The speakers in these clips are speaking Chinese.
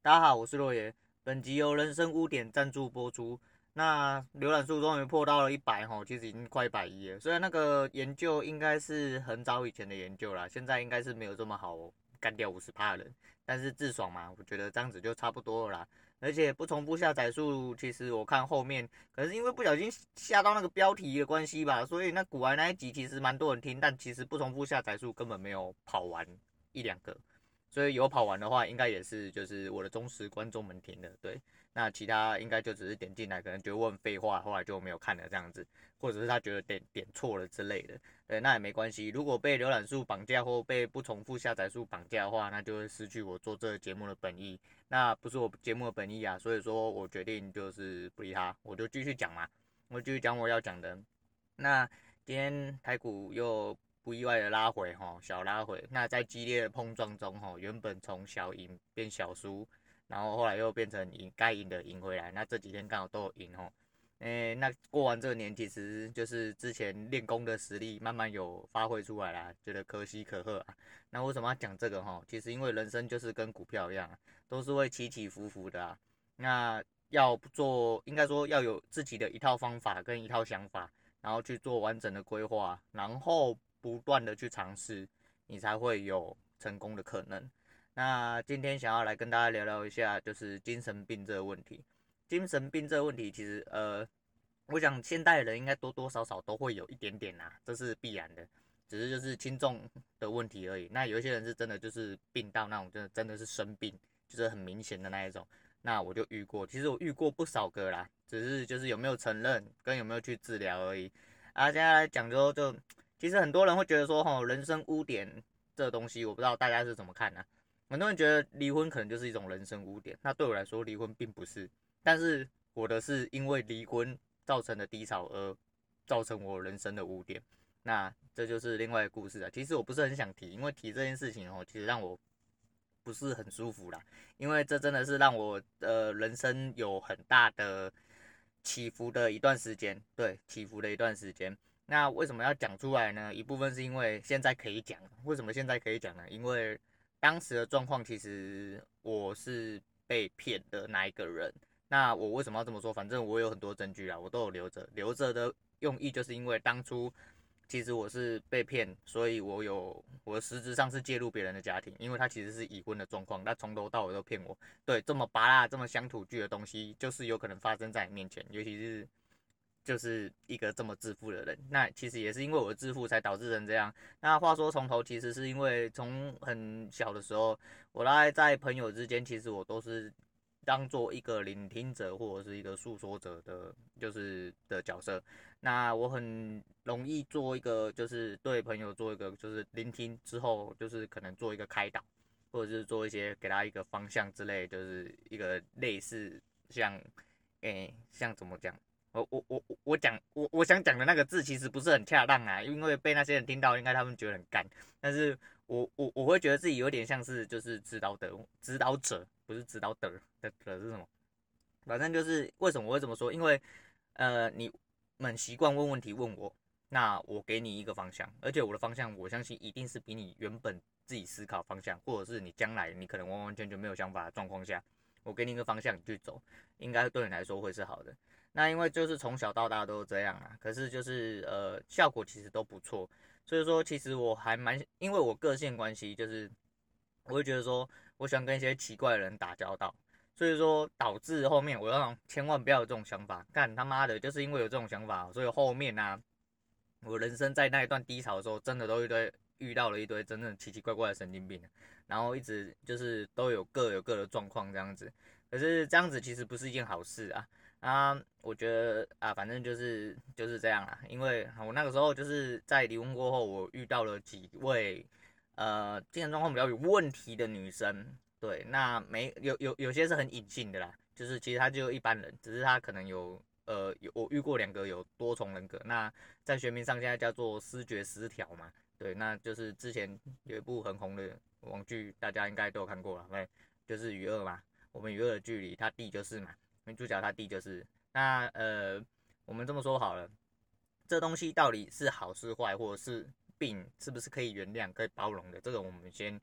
大家好，我是洛爷。本集由人生污点赞助播出。那浏览数终于破到了一百吼，其实已经快一百一了。虽然那个研究应该是很早以前的研究啦，现在应该是没有这么好干掉五十趴的人。但是自爽嘛，我觉得这样子就差不多了啦。而且不重复下载数，其实我看后面，可能是因为不小心下到那个标题的关系吧，所以那古玩那一集其实蛮多人听，但其实不重复下载数根本没有跑完一两个。所以有跑完的话，应该也是就是我的忠实观众们听的，对。那其他应该就只是点进来，可能觉得我很废话，后来就没有看了这样子，或者是他觉得点点错了之类的，对，那也没关系。如果被浏览数绑架或被不重复下载数绑架的话，那就会失去我做这个节目的本意，那不是我节目的本意啊。所以说我决定就是不理他，我就继续讲嘛，我继续讲我要讲的。那今天台股又。不意外的拉回哈，小拉回。那在激烈的碰撞中哈，原本从小赢变小输，然后后来又变成赢，该赢的赢回来。那这几天刚好都有赢哈。诶，那过完这个年，其实就是之前练功的实力慢慢有发挥出来啦，觉得可喜可贺啊。那为什么要讲这个哈？其实因为人生就是跟股票一样，都是会起起伏伏的啊。那要做，应该说要有自己的一套方法跟一套想法，然后去做完整的规划，然后。不断的去尝试，你才会有成功的可能。那今天想要来跟大家聊聊一下，就是精神病这个问题。精神病这个问题，其实呃，我想现代人应该多多少少都会有一点点呐，这是必然的，只是就是轻重的问题而已。那有一些人是真的就是病到那种，真的真的是生病，就是很明显的那一种。那我就遇过，其实我遇过不少个啦，只是就是有没有承认跟有没有去治疗而已。啊，接下来讲之后就。其实很多人会觉得说，吼，人生污点这东西，我不知道大家是怎么看呢？很多人觉得离婚可能就是一种人生污点，那对我来说，离婚并不是。但是我的是因为离婚造成的低潮而造成我人生的污点，那这就是另外一个故事啊。其实我不是很想提，因为提这件事情哦，其实让我不是很舒服啦，因为这真的是让我呃人生有很大的起伏的一段时间，对，起伏的一段时间。那为什么要讲出来呢？一部分是因为现在可以讲。为什么现在可以讲呢？因为当时的状况，其实我是被骗的那一个人。那我为什么要这么说？反正我有很多证据啊，我都有留着。留着的用意就是因为当初其实我是被骗，所以我有我实质上是介入别人的家庭，因为他其实是已婚的状况，他从头到尾都骗我。对，这么芭乐这么乡土剧的东西，就是有可能发生在你面前，尤其是。就是一个这么自负的人，那其实也是因为我的自负才导致成这样。那话说从头，其实是因为从很小的时候，我大概在朋友之间，其实我都是当做一个聆听者或者是一个诉说者的，就是的角色。那我很容易做一个，就是对朋友做一个，就是聆听之后，就是可能做一个开导，或者是做一些给他一个方向之类，就是一个类似像，诶、像怎么讲？我我我我讲我我想讲的那个字其实不是很恰当啊，因为被那些人听到，应该他们觉得很干。但是我我我会觉得自己有点像是就是指导的指导者，不是指导的的的是什么？反正就是为什么我会这么说？因为呃你们习惯问问题问我，那我给你一个方向，而且我的方向我相信一定是比你原本自己思考方向，或者是你将来你可能完完全全没有想法的状况下，我给你一个方向你去走，应该对你来说会是好的。那因为就是从小到大都是这样啊，可是就是呃效果其实都不错，所以说其实我还蛮因为我个性关系，就是我会觉得说我喜欢跟一些奇怪的人打交道，所以说导致后面我要千万不要有这种想法，干他妈的，就是因为有这种想法，所以后面啊，我人生在那一段低潮的时候，真的都一堆遇到了一堆真正奇奇怪怪的神经病，然后一直就是都有各有各的状况这样子，可是这样子其实不是一件好事啊。啊，我觉得啊，反正就是就是这样啦。因为我那个时候就是在离婚过后，我遇到了几位呃精神状况比较有问题的女生。对，那没有有有些是很隐性的啦，就是其实她就一般人，只是她可能有呃有我遇过两个有多重人格。那在学名上现在叫做思觉失调嘛。对，那就是之前有一部很红的网剧，大家应该都有看过了，对，就是与恶嘛。我们与恶的距离，他弟就是嘛。女主角她弟就是那呃，我们这么说好了，这东西到底是好是坏，或者是病，是不是可以原谅、可以包容的？这个我们先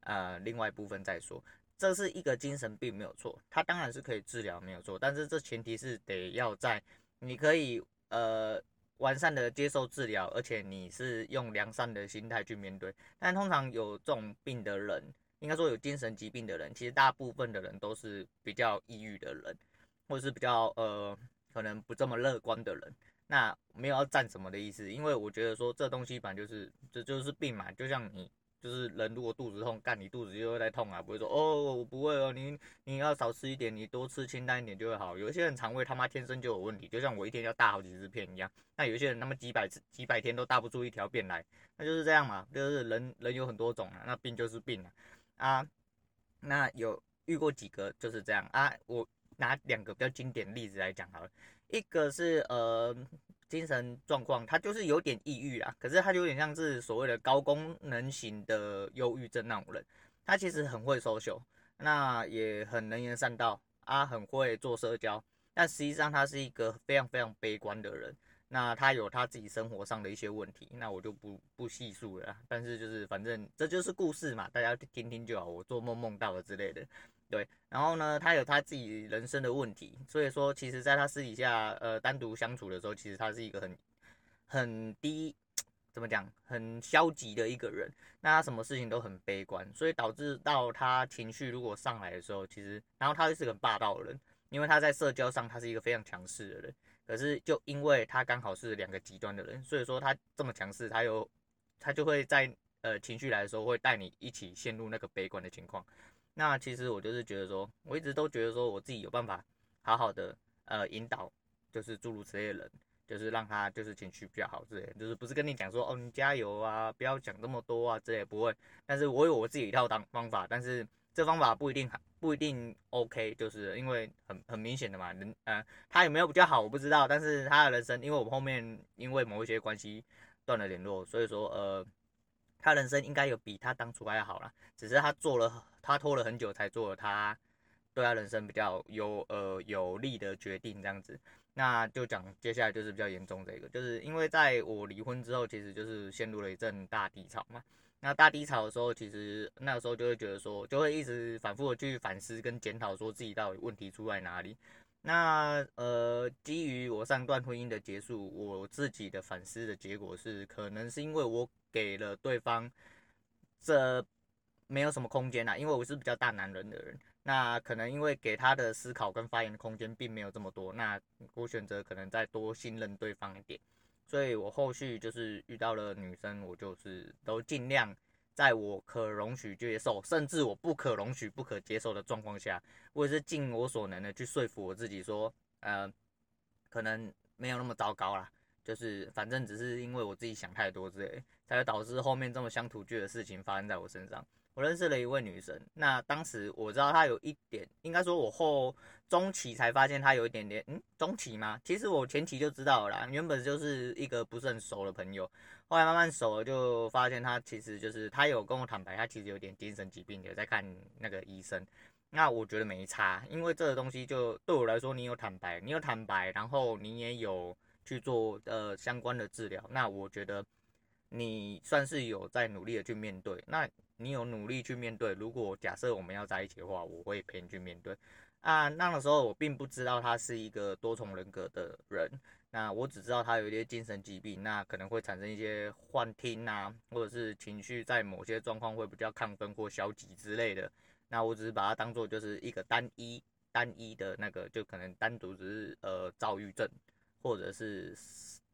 呃另外一部分再说。这是一个精神病没有错，它当然是可以治疗没有错，但是这前提是得要在你可以呃完善的接受治疗，而且你是用良善的心态去面对。但通常有这种病的人，应该说有精神疾病的人，其实大部分的人都是比较抑郁的人，或者是比较呃可能不这么乐观的人。那没有要站什么的意思，因为我觉得说这东西本来就是这就是病嘛，就像你。就是人如果肚子痛，干你肚子就会在痛啊，不会说哦，我不会哦，你你要少吃一点，你多吃清淡一点就会好。有一些人肠胃他妈天生就有问题，就像我一天要大好几十片一样。那有些人他妈几百次几百天都大不出一条便来，那就是这样嘛，就是人人有很多种啊，那病就是病啊啊。那有遇过几个就是这样啊，我拿两个比较经典例子来讲好了，一个是呃。精神状况，他就是有点抑郁啊，可是他就有点像是所谓的高功能型的忧郁症那种人。他其实很会 social，那也很能言善道啊，很会做社交，但实际上他是一个非常非常悲观的人。那他有他自己生活上的一些问题，那我就不不细数了。但是就是反正这就是故事嘛，大家听听就好。我做梦梦到了之类的。对，然后呢，他有他自己人生的问题，所以说，其实在他私底下，呃，单独相处的时候，其实他是一个很很低，怎么讲，很消极的一个人。那他什么事情都很悲观，所以导致到他情绪如果上来的时候，其实，然后他又是个很霸道的人，因为他在社交上他是一个非常强势的人，可是就因为他刚好是两个极端的人，所以说他这么强势，他又他就会在呃情绪来的时候会带你一起陷入那个悲观的情况。那其实我就是觉得说，我一直都觉得说我自己有办法好好的呃引导，就是诸如此类的人，就是让他就是情绪比较好之类，就是不是跟你讲说哦你加油啊，不要讲这么多啊之类，不会。但是我有我自己一套当方法，但是这方法不一定不一定 OK，就是因为很很明显的嘛，人呃他有没有比较好我不知道，但是他的人生，因为我们后面因为某一些关系断了联络，所以说呃。他人生应该有比他当初还要好啦，只是他做了，他拖了很久才做了他对他人生比较有呃有利的决定这样子。那就讲接下来就是比较严重的一个，就是因为在我离婚之后，其实就是陷入了一阵大低潮嘛。那大低潮的时候，其实那个时候就会觉得说，就会一直反复的去反思跟检讨，说自己到底问题出在哪里。那呃，基于我上段婚姻的结束，我自己的反思的结果是，可能是因为我给了对方这没有什么空间啦，因为我是比较大男人的人，那可能因为给他的思考跟发言的空间并没有这么多，那我选择可能再多信任对方一点，所以我后续就是遇到了女生，我就是都尽量。在我可容许接受，甚至我不可容许、不可接受的状况下，我也是尽我所能的去说服我自己说，呃，可能没有那么糟糕啦，就是反正只是因为我自己想太多之类，才会导致后面这么乡土剧的事情发生在我身上。我认识了一位女生，那当时我知道她有一点，应该说我后中期才发现她有一点点，嗯，中期吗？其实我前期就知道了啦，原本就是一个不是很熟的朋友，后来慢慢熟了，就发现她其实就是她有跟我坦白，她其实有点精神疾病，有在看那个医生。那我觉得没差，因为这个东西就对我来说，你有坦白，你有坦白，然后你也有去做呃相关的治疗，那我觉得你算是有在努力的去面对。那你有努力去面对，如果假设我们要在一起的话，我会陪你去面对。啊，那个时候我并不知道他是一个多重人格的人，那我只知道他有一些精神疾病，那可能会产生一些幻听啊，或者是情绪在某些状况会比较亢奋或消极之类的。那我只是把它当做就是一个单一单一的那个，就可能单独只是呃躁郁症或者是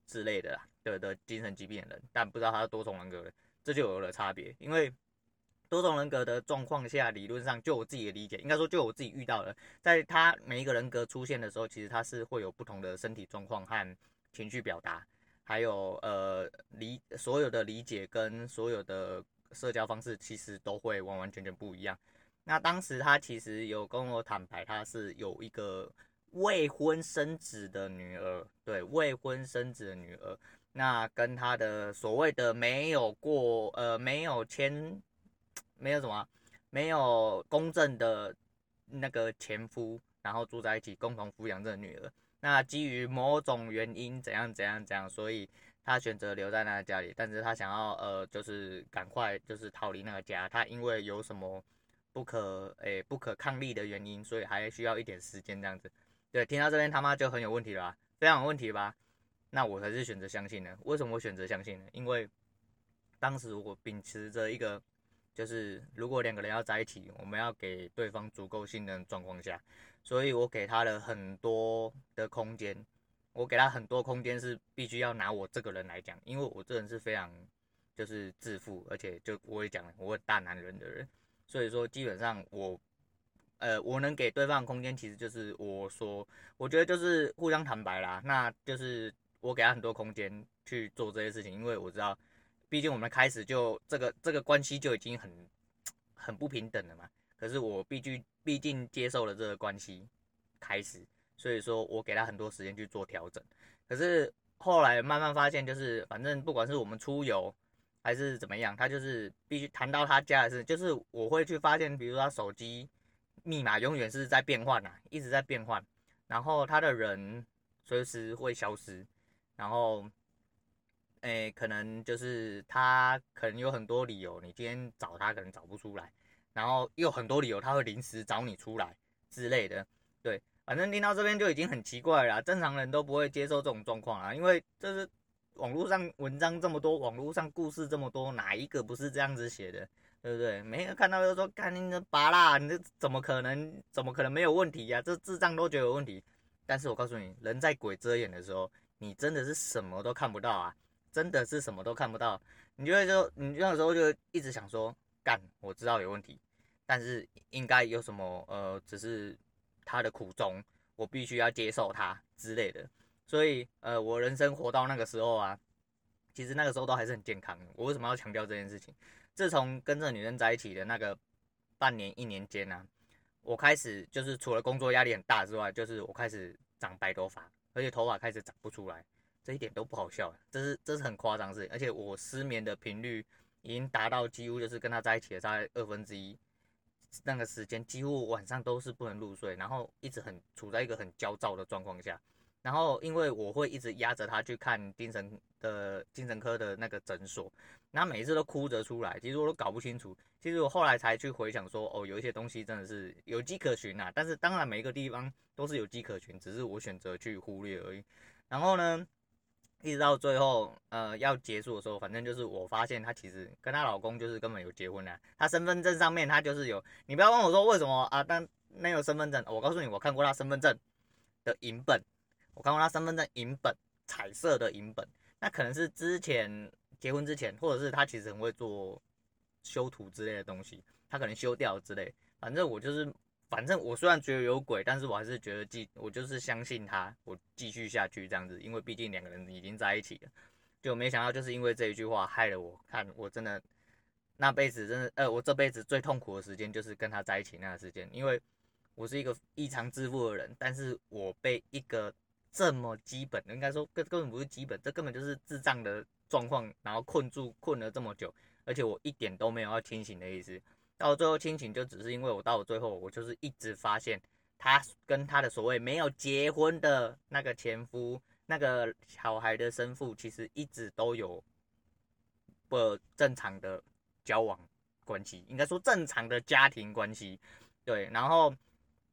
之类的啦的的精神疾病的人，但不知道他是多重人格的，这就有了差别，因为。多重人格的状况下，理论上就我自己的理解，应该说就我自己遇到的，在他每一个人格出现的时候，其实他是会有不同的身体状况和情绪表达，还有呃理所有的理解跟所有的社交方式，其实都会完完全全不一样。那当时他其实有跟我坦白，他是有一个未婚生子的女儿，对，未婚生子的女儿，那跟他的所谓的没有过呃没有签。没有什么，没有公正的那个前夫，然后住在一起，共同抚养这个女儿。那基于某种原因，怎样怎样怎样，所以他选择留在那个家里。但是他想要呃，就是赶快就是逃离那个家。他因为有什么不可诶、不可抗力的原因，所以还需要一点时间这样子。对，听到这边他妈就很有问题了吧，非常有问题吧？那我还是选择相信呢？为什么我选择相信呢？因为当时我秉持着一个，就是如果两个人要在一起，我们要给对方足够信任状况下，所以我给他了很多的空间。我给他很多空间是必须要拿我这个人来讲，因为我这人是非常就是自负，而且就我也讲了，我大男人的人。所以说，基本上我，呃，我能给对方的空间，其实就是我说，我觉得就是互相坦白啦。那就是我给他很多空间去做这些事情，因为我知道，毕竟我们开始就这个这个关系就已经很很不平等了嘛。可是我毕竟毕竟接受了这个关系开始，所以说我给他很多时间去做调整。可是后来慢慢发现，就是反正不管是我们出游。还是怎么样？他就是必须谈到他家的事，就是我会去发现，比如说他手机密码永远是在变换啊，一直在变换，然后他的人随时会消失，然后，诶，可能就是他可能有很多理由，你今天找他可能找不出来，然后又很多理由他会临时找你出来之类的，对，反正听到这边就已经很奇怪了，正常人都不会接受这种状况啊，因为这是。网络上文章这么多，网络上故事这么多，哪一个不是这样子写的，对不对？每个看到就说，看你的芭乐，你这怎么可能？怎么可能没有问题呀、啊？这智障都觉得有问题。但是我告诉你，人在鬼遮眼的时候，你真的是什么都看不到啊！真的是什么都看不到。你就会说，你那个时候就一直想说，干，我知道有问题，但是应该有什么呃，只是他的苦衷，我必须要接受他之类的。所以，呃，我人生活到那个时候啊，其实那个时候都还是很健康的。我为什么要强调这件事情？自从跟这女生在一起的那个半年、一年间呢、我开始就是除了工作压力很大之外，就是我开始长白头发，而且头发开始长不出来，这一点都不好笑，这是这是很夸张的事情。而且我失眠的频率已经达到几乎就是跟他在一起的大概二分之一那个时间，几乎晚上都是不能入睡，然后一直很处在一个很焦躁的状况下。然后，因为我会一直压着他去看精神的精神科的那个诊所，那每一次都哭着出来，其实我都搞不清楚。其实我后来才去回想说，哦，有一些东西真的是有迹可循啊。但是当然每一个地方都是有迹可循，只是我选择去忽略而已。然后呢，一直到最后，呃，要结束的时候，反正就是我发现她其实跟她老公就是根本有结婚了。她身份证上面她就是有，你不要问我说为什么啊？但那个身份证，我告诉你，我看过她身份证的影本。我看过他身份证影本，彩色的影本，那可能是之前结婚之前，或者是他其实很会做修图之类的东西，他可能修掉之类。反正我就是，反正我虽然觉得有鬼，但是我还是觉得继，我就是相信他，我继续下去这样子，因为毕竟两个人已经在一起了。就没想到就是因为这一句话害了我，看我真的那辈子真的，呃，我这辈子最痛苦的时间就是跟他在一起那个时间，因为我是一个异常自负的人，但是我被一个。这么基本的，应该说根根本不是基本，这根本就是智障的状况，然后困住困了这么久，而且我一点都没有要清醒的意思。到最后亲情，就只是因为我到了最后，我就是一直发现他跟他的所谓没有结婚的那个前夫，那个小孩的生父，其实一直都有不正常的交往关系，应该说正常的家庭关系。对，然后。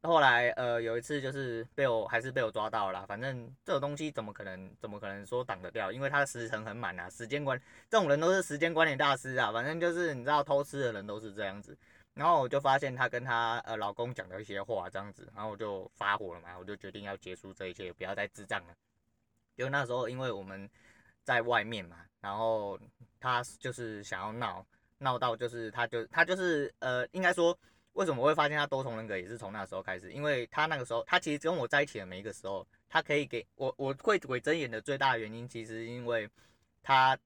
后来，呃，有一次就是被我还是被我抓到了。反正这种东西怎么可能，怎么可能说挡得掉？因为他的时程很满啊，时间管这种人都是时间管理大师啊。反正就是你知道，偷吃的人都是这样子。然后我就发现她跟她呃老公讲了一些话，这样子，然后我就发火了嘛，我就决定要结束这一切，不要再智障了。就那时候，因为我们在外面嘛，然后他就是想要闹，闹到就是他就他就是呃，应该说。为什么会发现他多重人格，也是从那时候开始，因为他那个时候，他其实跟我在一起的每一个时候，他可以给我，我会鬼睁眼的最大的原因，其实因为他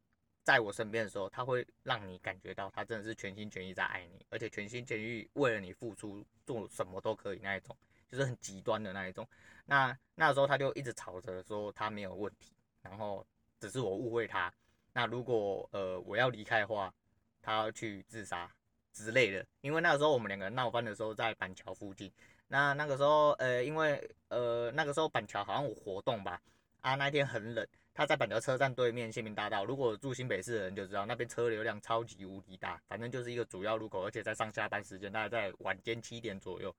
在我身边的时候，他会让你感觉到他真的是全心全意在爱你，而且全心全意为了你付出，做什么都可以那一种，就是很极端的那一种。那那时候他就一直吵着说他没有问题，然后只是我误会他。那如果呃我要离开的话，他要去自杀。之类的，因为那个时候我们两个闹翻的时候在板桥附近，那那个时候呃，因为呃那个时候板桥好像有活动吧，啊那天很冷，他在板桥车站对面县民大道，如果住新北市的人就知道，那边车流量超级无敌大，反正就是一个主要路口，而且在上下班时间，大概在晚间七点左右，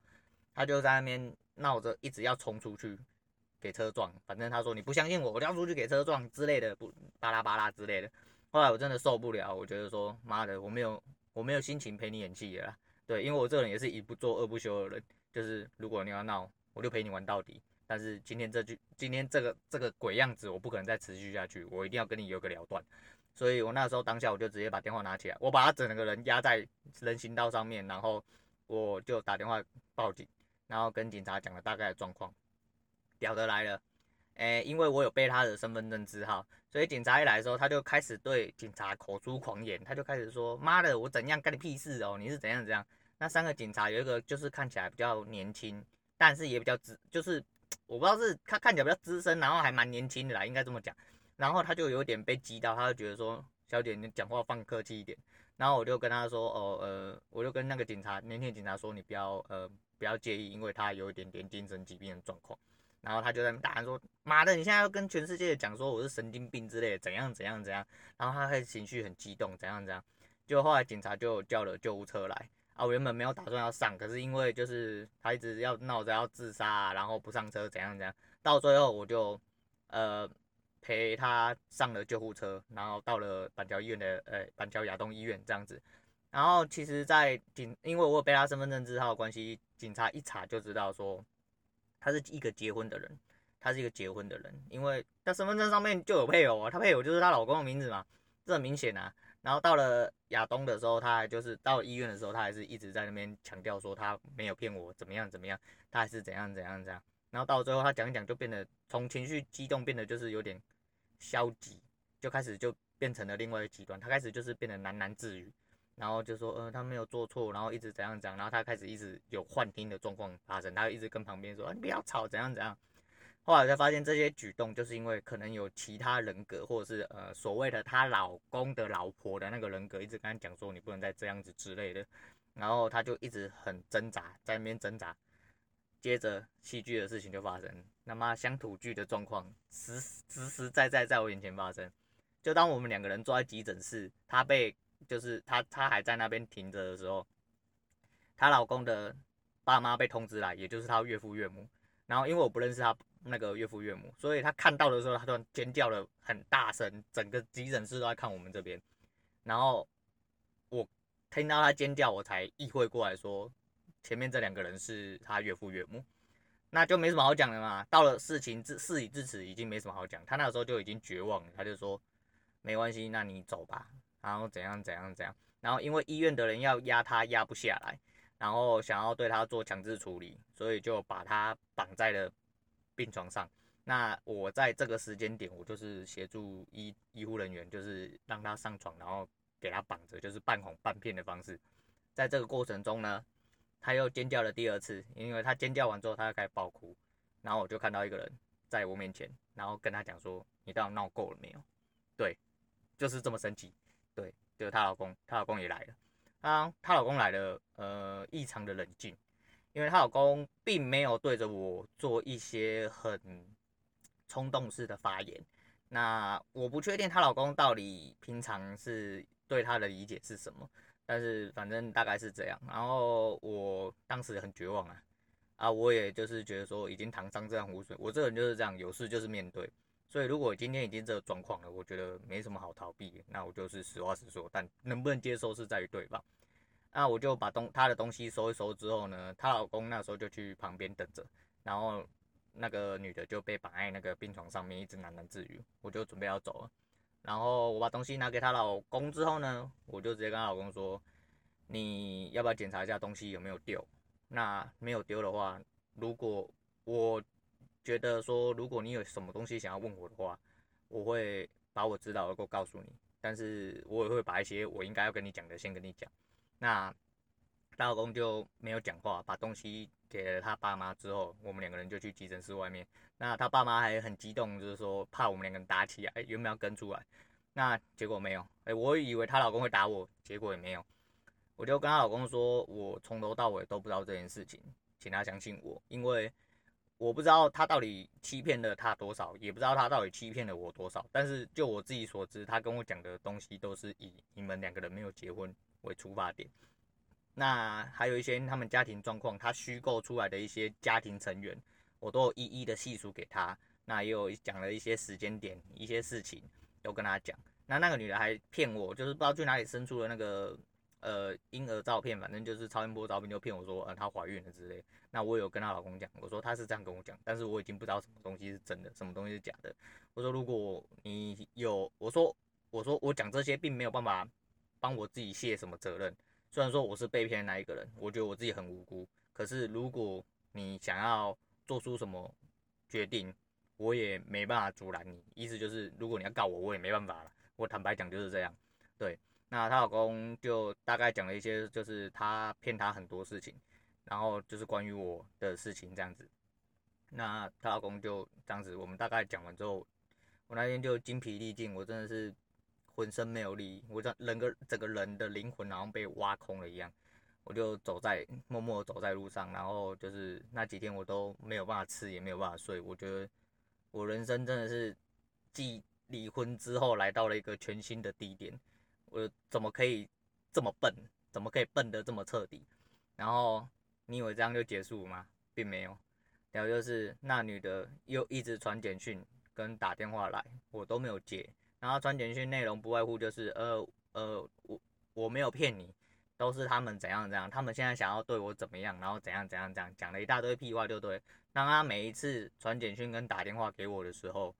他就在那边闹着，一直要冲出去给车撞。反正他说你不相信我，我就要出去给车撞之类的，不巴拉巴拉之类的。后来我真的受不了，我觉得说妈的，我没有我没有心情陪你演戏了。对，因为我这个人也是一不做二不休的人，就是如果你要闹，我就陪你玩到底。但是今天这句，今天这个这个鬼样子，我不可能再持续下去，我一定要跟你有个了断。所以我那时候当下我就直接把电话拿起来，我把他整个人压在人行道上面，然后我就打电话报警，然后跟警察讲了大概的状况。屌的来了，诶，因为我有背他的身份证字号，所以警察一来的时候，他就开始对警察口出狂言，他就开始说：“妈的，我怎样干你屁事哦？你是怎样怎样？”那三个警察有一个就是看起来比较年轻，但是也比较资，就是。我不知道是他看起来比较资深，然后还蛮年轻的啦，应该这么讲。然后他就有点被激到，他就觉得说：“小姐，你讲话放客气一点。”然后我就跟他说：“哦，呃，我就跟那个警察，年轻警察说，你不要，呃，不要介意，因为他有一点点精神疾病的状况。”然后他就在那大喊说：“妈的，你现在要跟全世界讲说我是神经病之类的，怎样怎样怎样。”然后他开始情绪很激动，怎样怎样。就后来警察就叫了救护车来。啊，我原本没有打算要上，可是因为就是他一直要闹着要自杀啊，然后不上车怎样怎样，到最后我就呃陪他上了救护车，然后到了板桥医院的呃板桥亚东医院这样子，然后其实，在警因为我有被他身份证字号的关系，警察一查就知道说他是一个结婚的人，他是一个结婚的人，因为他身份证上面就有配偶啊，他配偶就是他老公的名字嘛，这很明显啊。然后到了亚东的时候，他还就是到医院的时候，他还是一直在那边强调说他没有骗我，怎么样怎么样，他还是怎样怎样怎样。然后到最后他讲一讲就变得从情绪激动变得就是有点消极，就开始就变成了另外一个极端。他开始就是变得喃喃自语，然后就说呃他没有做错，然后一直怎样怎样。然后他开始一直有幻听的状况发生，他一直跟旁边说你不要吵，怎样怎样。后来才发现这些举动，就是因为可能有其他人格，或者是呃所谓的她老公的老婆的那个人格，一直跟他讲说你不能再这样子之类的，然后他就一直很挣扎，在那边挣扎。接着戏剧的事情就发生，那么乡土剧的状况实实实在在在我眼前发生。就当我们两个人坐在急诊室，他被就是她她还在那边停着的时候，她老公的爸妈被通知来，也就是她岳父岳母。然后因为我不认识她。那个岳父岳母，所以她看到的时候，她突然尖叫了很大声，整个急诊室都在看我们这边。然后我听到她尖叫，我才意会过来说，前面这两个人是她岳父岳母，那就没什么好讲的嘛。到了事情至事已至此，已经没什么好讲。他那个时候就已经绝望了，他就说没关系，那你走吧。然后怎样怎样怎样。然后因为医院的人要压他压不下来，然后想要对他做强制处理，所以就把他绑在了。病床上，那我在这个时间点，我就是协助医医护人员，就是让他上床，然后给他绑着，就是半哄半骗的方式。在这个过程中呢，他又尖叫了第二次，因为他尖叫完之后，他又开始爆哭，然后我就看到一个人在我面前，然后跟他讲说：“你到底闹够了没有？”对，就是这么神奇。对，就她老公，她老公也来了。啊，她老公来了，呃，异常的冷静。因为她老公并没有对着我做一些很冲动式的发言，那我不确定她老公到底平常是对她的理解是什么，但是反正大概是这样。然后我当时很绝望啊，啊，我也就是觉得说已经唐三藏这样无水，我这个人就是这样，有事就是面对。所以如果今天已经这个状况了，我觉得没什么好逃避，那我就是实话实说，但能不能接受是在于对方。那我就把东他的东西收一收之后呢，她老公那时候就去旁边等着，然后那个女的就被绑在那个病床上面，一直喃喃自语。我就准备要走了，然后我把东西拿给她老公之后呢，我就直接跟她老公说：“你要不要检查一下东西有没有丢？那没有丢的话，如果我觉得说如果你有什么东西想要问我的话，我会把我知道的都告诉你，但是我也会把一些我应该要跟你讲的先跟你讲。”那她老公就没有讲话，把东西给了他爸妈之后，我们两个人就去急诊室外面。那他爸妈还很激动，就是说怕我们两个人打起来，原本要跟出来。那结果没有，哎，我以为她老公会打我，结果也没有。我就跟她老公说，我从头到尾都不知道这件事情，请他相信我，因为我不知道他到底欺骗了他多少，也不知道他到底欺骗了我多少。但是就我自己所知，他跟我讲的东西都是以你们两个人没有结婚为出发点。那还有一些他们家庭状况，他虚构出来的一些家庭成员，我都有一一的细数给他。那也有讲了一些时间点、一些事情，都跟他讲。那那个女的还骗我，就是不知道去哪里生出了那个。呃，婴儿照片，反正就是超音波照片，就骗我说，呃，她怀孕了之类。那我有跟她老公讲，我说她是这样跟我讲，但是我已经不知道什么东西是真的，什么东西是假的。我说如果你有，我说我说我讲这些并没有办法帮我自己卸什么责任。虽然说我是被骗的那一个人，我觉得我自己很无辜。可是如果你想要做出什么决定，我也没办法阻拦你。意思就是，如果你要告我，我也没办法了。我坦白讲就是这样，对。那她老公就大概讲了一些，就是他骗她很多事情，然后就是关于我的事情这样子。那她老公就这样子，我们大概讲完之后，我那天就精疲力尽，我真的是浑身没有力，我这整个整个人的灵魂好像被挖空了一样，我就走在默默走在路上，然后就是那几天我都没有办法吃，也没有办法睡。我觉得我人生真的是继离婚之后来到了一个全新的低点。我怎么可以这么笨？怎么可以笨得这么彻底？然后你以为这样就结束吗？并没有。然后就是那女的又一直传简讯跟打电话来，我都没有接。然后传简讯内容不外乎就是呃呃，我我没有骗你，都是他们怎样怎样，他们现在想要对我怎么样，然后怎样怎样怎样，讲了一大堆屁话，就对。当他每一次传简讯跟打电话给我的时候，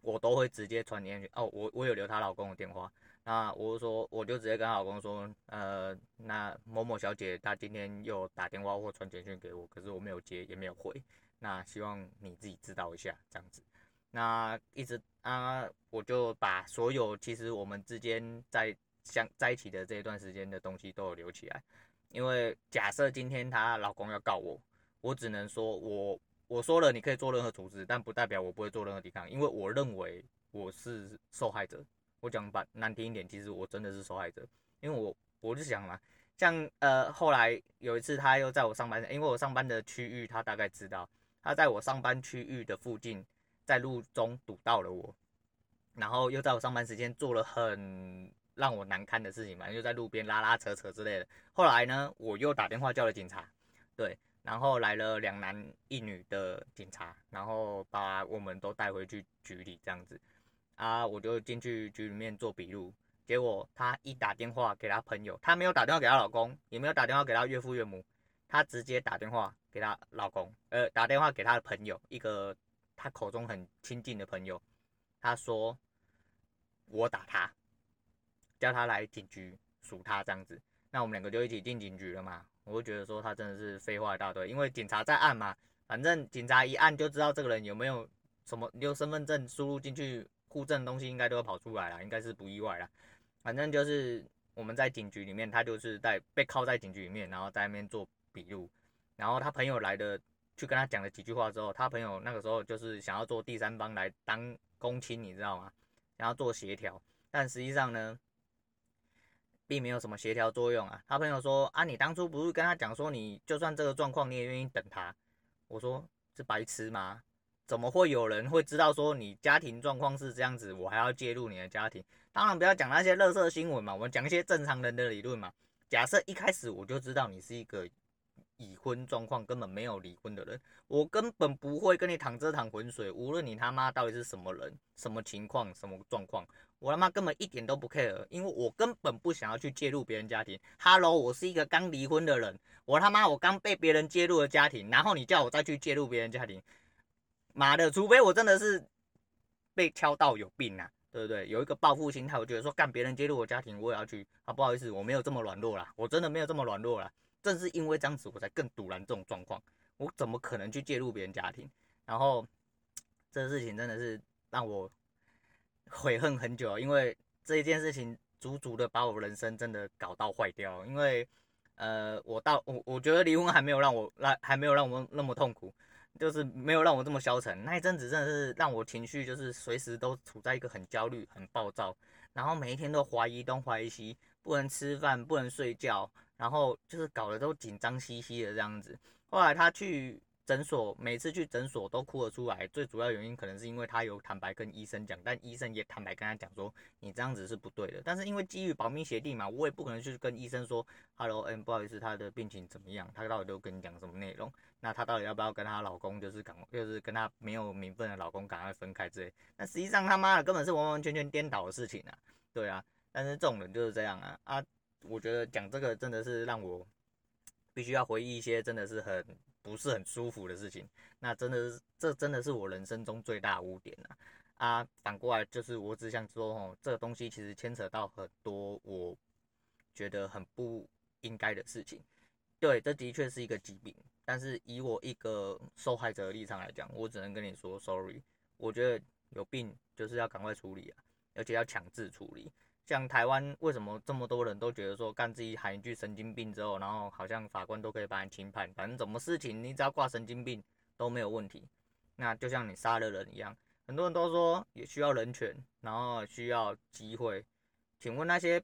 我都会直接传简讯。哦，我我有留她老公的电话。那我就说，我就直接跟她老公说，呃，那某某小姐她今天又打电话或传简讯给我，可是我没有接，也没有回。那希望你自己知道一下，这样子。那一直啊，我就把所有其实我们之间在相在一起的这一段时间的东西都有留起来，因为假设今天她老公要告我，我只能说我我说了你可以做任何处置，但不代表我不会做任何抵抗，因为我认为我是受害者。我讲吧，难听一点，其实我真的是受害者，因为我我就想嘛，像呃后来有一次他又在我上班，因为我上班的区域他大概知道，他在我上班区域的附近，在路中堵到了我，然后又在我上班时间做了很让我难堪的事情嘛，就在路边拉拉扯扯之类的。后来呢，我又打电话叫了警察，对，然后来了两男一女的警察，然后把我们都带回去局里这样子。啊，我就进去局里面做笔录，结果他一打电话给他朋友，他没有打电话给他老公，也没有打电话给他岳父岳母，他直接打电话给他老公，呃，打电话给他的朋友，一个他口中很亲近的朋友，他说我打他，叫他来警局数他这样子，那我们两个就一起进警局了嘛，我就觉得说他真的是废话一大堆，因为警察在按嘛，反正警察一按就知道这个人有没有什么，你有身份证输入进去。户政东西应该都会跑出来了，应该是不意外了。反正就是我们在警局里面，他就是在被铐在警局里面，然后在那边做笔录。然后他朋友来的，去跟他讲了几句话之后，他朋友那个时候就是想要做第三方来当公亲，你知道吗？想要做协调，但实际上呢，并没有什么协调作用啊。他朋友说啊，你当初不是跟他讲说，你就算这个状况你也愿意等他？我说是白痴吗？怎么会有人会知道说你家庭状况是这样子，我还要介入你的家庭？当然不要讲那些垃圾新闻嘛，我们讲一些正常人的理论嘛。假设一开始我就知道你是一个已婚状况根本没有离婚的人，我根本不会跟你淌这趟浑水。无论你他妈到底是什么人、什么情况、什么状况，我他妈根本一点都不 care，因为我根本不想要去介入别人家庭。Hello，我是一个刚离婚的人，我他妈我刚被别人介入了家庭，然后你叫我再去介入别人家庭。妈的，除非我真的是被敲到有病啊，对不对？有一个报复心态，我觉得说干别人介入我家庭，我也要去啊。不好意思，我没有这么软弱啦，我真的没有这么软弱啦。正是因为这样子，我才更堵然这种状况。我怎么可能去介入别人家庭？然后这事情真的是让我悔恨很久，因为这一件事情足足的把我人生真的搞到坏掉。因为呃，我到我我觉得离婚还没有让我让还没有让我那么痛苦。就是没有让我这么消沉，那一阵子真的是让我情绪就是随时都处在一个很焦虑、很暴躁，然后每一天都怀疑东怀疑西，不能吃饭，不能睡觉，然后就是搞得都紧张兮兮的这样子。后来他去诊所每次去诊所都哭了出来，最主要原因可能是因为他有坦白跟医生讲，但医生也坦白跟他讲说，你这样子是不对的。但是因为基于保密协定嘛，我也不可能去跟医生说，Hello，嗯，不好意思，他的病情怎么样？他到底都跟你讲什么内容？那他到底要不要跟她老公，就是赶，就是跟他没有名分的老公赶快分开之类？那实际上他妈的根本是完完全全颠倒的事情啊，对啊。但是这种人就是这样啊啊，我觉得讲这个真的是让我必须要回忆一些真的是很。不是很舒服的事情，那真的是，这真的是我人生中最大的污点啊！啊，反过来就是我只想说，哦，这个东西其实牵扯到很多我觉得很不应该的事情。对，这的确是一个疾病，但是以我一个受害者的立场来讲，我只能跟你说，sorry，我觉得有病就是要赶快处理啊，而且要强制处理。像台湾为什么这么多人都觉得说干自己喊一句神经病之后，然后好像法官都可以把你轻判，反正什么事情你只要挂神经病都没有问题。那就像你杀了人一样，很多人都说也需要人权，然后需要机会。请问那些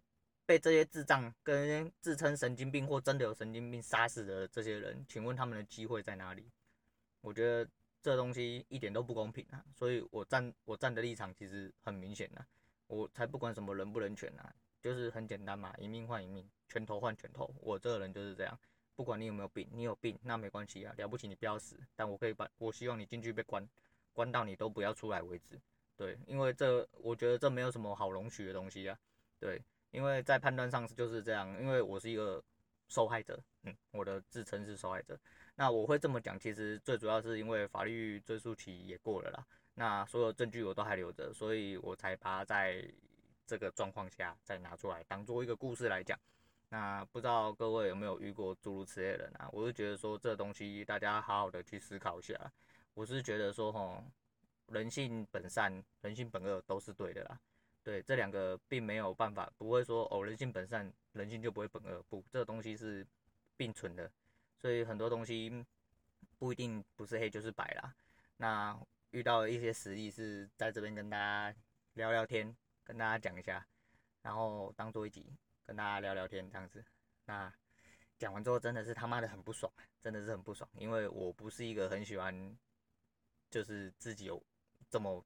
被这些智障跟自称神经病或真的有神经病杀死的这些人，请问他们的机会在哪里？我觉得这东西一点都不公平啊！所以我站我站的立场其实很明显啊。我才不管什么人不人权啊，就是很简单嘛，一命换一命，拳头换拳头。我这个人就是这样，不管你有没有病，你有病那没关系啊，了不起你不要死，但我可以把，我希望你进去被关，关到你都不要出来为止。对，因为这我觉得这没有什么好容许的东西啊。对，因为在判断上就是这样，因为我是一个受害者，嗯，我的自称是受害者。那我会这么讲，其实最主要是因为法律追诉期也过了啦。那所有证据我都还留着，所以我才把它在这个状况下再拿出来当做一个故事来讲。那不知道各位有没有遇过诸如此类的人啊？我是觉得说这东西大家好好的去思考一下。我是觉得说吼，人性本善，人性本恶都是对的啦。对，这两个并没有办法，不会说哦，人性本善，人性就不会本恶。不，这东西是并存的。所以很多东西不一定不是黑就是白啦。那。遇到一些实例，是在这边跟大家聊聊天，跟大家讲一下，然后当做一集跟大家聊聊天这样子。那讲完之后，真的是他妈的很不爽，真的是很不爽，因为我不是一个很喜欢就是自己有这么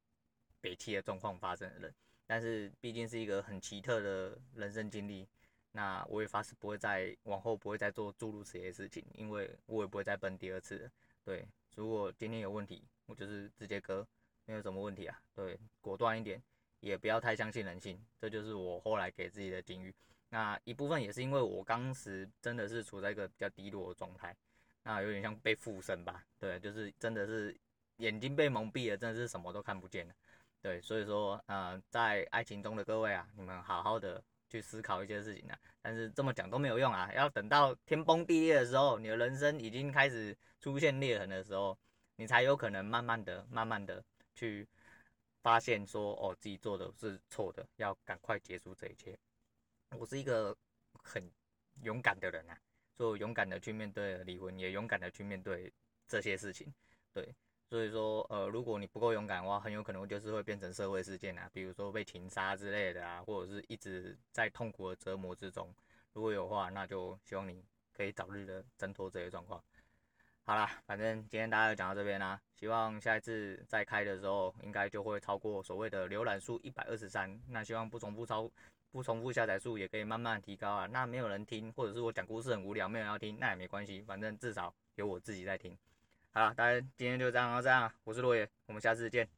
北气的状况发生的人，但是毕竟是一个很奇特的人生经历，那我也发誓不会再往后不会再做诸如此类的事情，因为我也不会再奔第二次。对，如果今天有问题。我就是直接割，没有什么问题啊。对，果断一点，也不要太相信人性，这就是我后来给自己的警语。那一部分也是因为我当时真的是处在一个比较低落的状态，那有点像被附身吧。对，就是真的是眼睛被蒙蔽了，真的是什么都看不见了。对，所以说，呃，在爱情中的各位啊，你们好好的去思考一些事情啊。但是这么讲都没有用啊，要等到天崩地裂的时候，你的人生已经开始出现裂痕的时候。你才有可能慢慢的、慢慢的去发现说，哦，自己做的是错的，要赶快结束这一切。我是一个很勇敢的人啊，就勇敢的去面对离婚，也勇敢的去面对这些事情。对，所以说，呃，如果你不够勇敢的话，很有可能就是会变成社会事件啊，比如说被情杀之类的啊，或者是一直在痛苦的折磨之中。如果有话，那就希望你可以早日的挣脱这些状况。好啦，反正今天大家就讲到这边啦。希望下一次再开的时候，应该就会超过所谓的浏览数一百二十三。那希望不重复超，不重复下载数也可以慢慢提高啊。那没有人听，或者是我讲故事很无聊，没有人要听，那也没关系，反正至少有我自己在听。好了，大家今天就这样，这样，我是落叶，我们下次见。